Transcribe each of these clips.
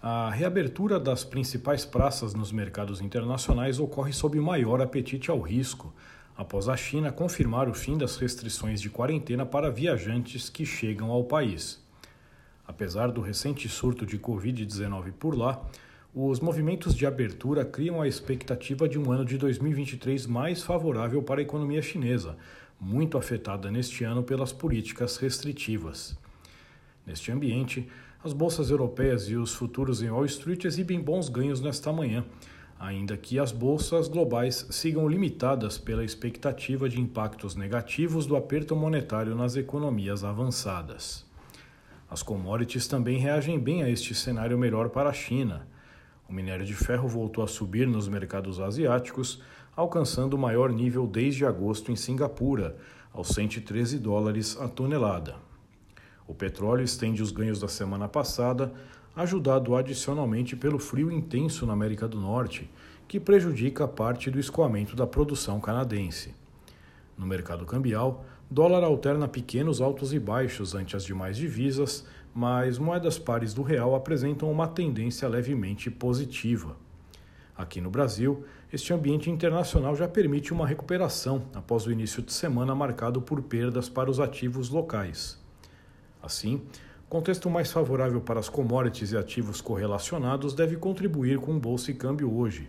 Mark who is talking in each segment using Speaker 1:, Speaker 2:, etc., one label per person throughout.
Speaker 1: A reabertura das principais praças nos mercados internacionais ocorre sob maior apetite ao risco, após a China confirmar o fim das restrições de quarentena para viajantes que chegam ao país. Apesar do recente surto de Covid-19 por lá, os movimentos de abertura criam a expectativa de um ano de 2023 mais favorável para a economia chinesa, muito afetada neste ano pelas políticas restritivas. Neste ambiente, as bolsas europeias e os futuros em Wall Street exibem bons ganhos nesta manhã, ainda que as bolsas globais sigam limitadas pela expectativa de impactos negativos do aperto monetário nas economias avançadas. As commodities também reagem bem a este cenário melhor para a China. O minério de ferro voltou a subir nos mercados asiáticos, alcançando o maior nível desde agosto em Singapura, aos 113 dólares a tonelada. O petróleo estende os ganhos da semana passada, ajudado adicionalmente pelo frio intenso na América do Norte, que prejudica parte do escoamento da produção canadense. No mercado cambial, dólar alterna pequenos altos e baixos ante as demais divisas, mas moedas pares do real apresentam uma tendência levemente positiva. Aqui no Brasil, este ambiente internacional já permite uma recuperação após o início de semana marcado por perdas para os ativos locais. Assim, contexto mais favorável para as commodities e ativos correlacionados deve contribuir com o bolsa e câmbio hoje.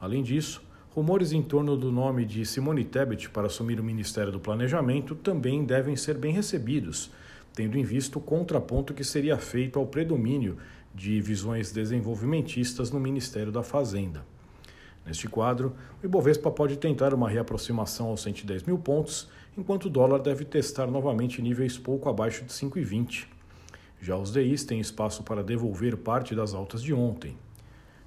Speaker 1: Além disso, rumores em torno do nome de Simone Tebet para assumir o Ministério do Planejamento também devem ser bem recebidos, tendo em vista o contraponto que seria feito ao predomínio de visões desenvolvimentistas no Ministério da Fazenda. Neste quadro, o Ibovespa pode tentar uma reaproximação aos 110 mil pontos, enquanto o dólar deve testar novamente níveis pouco abaixo de 5,20. Já os DIs têm espaço para devolver parte das altas de ontem.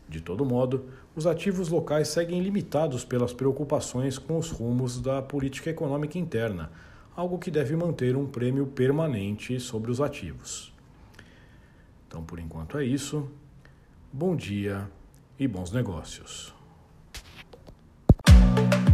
Speaker 1: De todo modo, os ativos locais seguem limitados pelas preocupações com os rumos da política econômica interna, algo que deve manter um prêmio permanente sobre os ativos. Então, por enquanto é isso. Bom dia e bons negócios.